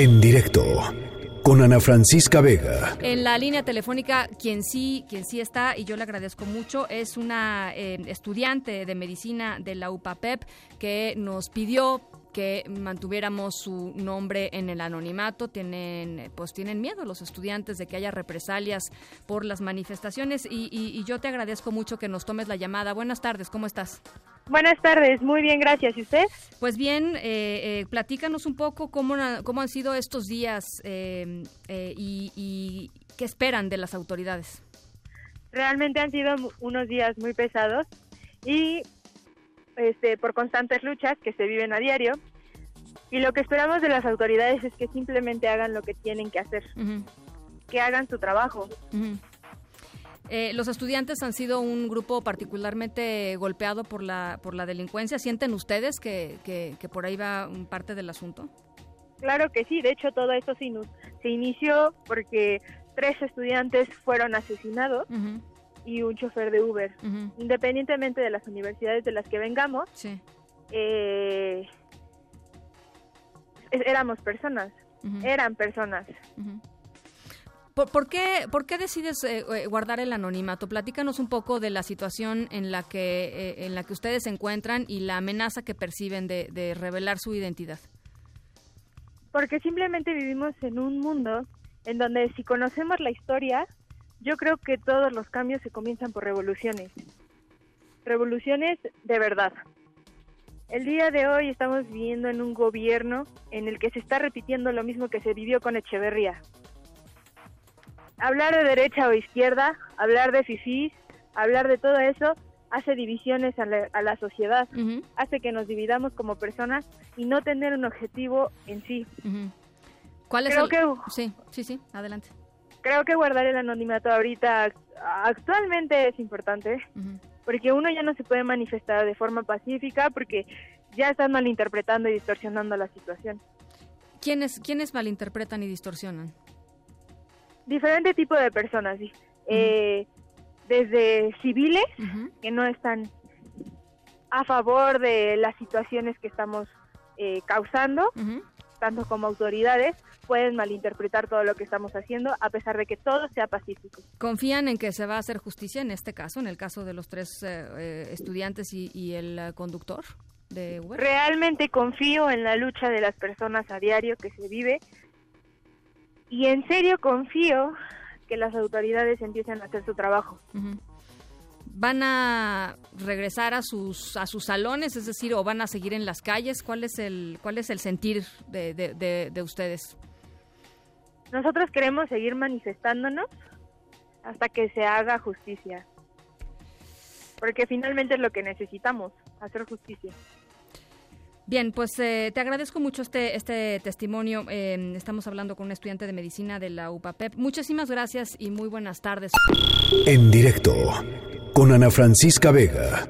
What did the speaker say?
En directo con Ana Francisca Vega. En la línea telefónica, quien sí, quien sí está, y yo le agradezco mucho, es una eh, estudiante de medicina de la UPAPEP que nos pidió que mantuviéramos su nombre en el anonimato. Tienen, pues tienen miedo los estudiantes de que haya represalias por las manifestaciones y, y yo te agradezco mucho que nos tomes la llamada. Buenas tardes, ¿cómo estás? Buenas tardes, muy bien, gracias. ¿Y usted? Pues bien, eh, eh, platícanos un poco cómo, cómo han sido estos días eh, y, qué esperan de las autoridades. Realmente han sido unos días muy pesados y este, por constantes luchas que se viven a diario. Y lo que esperamos de las autoridades es que simplemente hagan lo que tienen que hacer, que hagan su trabajo. Eh, los estudiantes han sido un grupo particularmente golpeado por la, por la delincuencia. ¿Sienten ustedes que, que, por ahí va parte del asunto? Claro que sí, de hecho todo esto se, se inició porque tres estudiantes fueron asesinados y un chofer de Uber. Independientemente de las universidades de las que vengamos, eh, éramos personas, eran personas. ¿Por, qué, ¿Por, qué, decides eh, eh, guardar el anonimato? Platícanos un poco de la situación en la que, eh, en la que ustedes se encuentran y la amenaza que perciben de, revelar su identidad. Porque simplemente vivimos en un mundo en donde si conocemos la historia, yo creo que todos los cambios se comienzan por revoluciones. Revoluciones de verdad. El día de hoy estamos viviendo en un gobierno en el que se está repitiendo lo mismo que se vivió con Echeverría hablar de derecha o izquierda, hablar de fifís, hablar de todo eso, hace divisiones a la, sociedad, hace que nos dividamos como personas y no tener un objetivo en sí. ¿Cuál es el...? Que, sí, sí, sí, adelante. Creo que guardar el anonimato ahorita actualmente es importante, porque uno ya no se puede manifestar de forma pacífica porque ya están malinterpretando y distorsionando la situación. ¿Quiénes, ¿Quiénes malinterpretan y distorsionan? Diferente tipo de personas, eh, desde civiles que no están a favor de las situaciones que estamos eh, causando, tanto como autoridades, pueden malinterpretar todo lo que estamos haciendo a pesar de que todo sea pacífico. ¿Confían en que se va a hacer justicia en este caso, en el caso de los tres eh, estudiantes y, y el conductor? De Uber? Realmente confío en la lucha de las personas a diario que se vive y en serio confío que las autoridades empiecen a hacer su trabajo. ¿Van a regresar a sus a sus salones, es decir, o van a seguir en las calles? ¿Cuál es el cuál es el sentir de, de, de ustedes? Nosotros queremos seguir manifestándonos hasta que se haga justicia, porque finalmente es lo que necesitamos, hacer justicia. Bien, pues eh, te agradezco mucho este, este testimonio. Em, estamos hablando con un estudiante de medicina de la UPAPEP. Muchísimas gracias y muy buenas tardes. En directo con Ana Francisca Vega.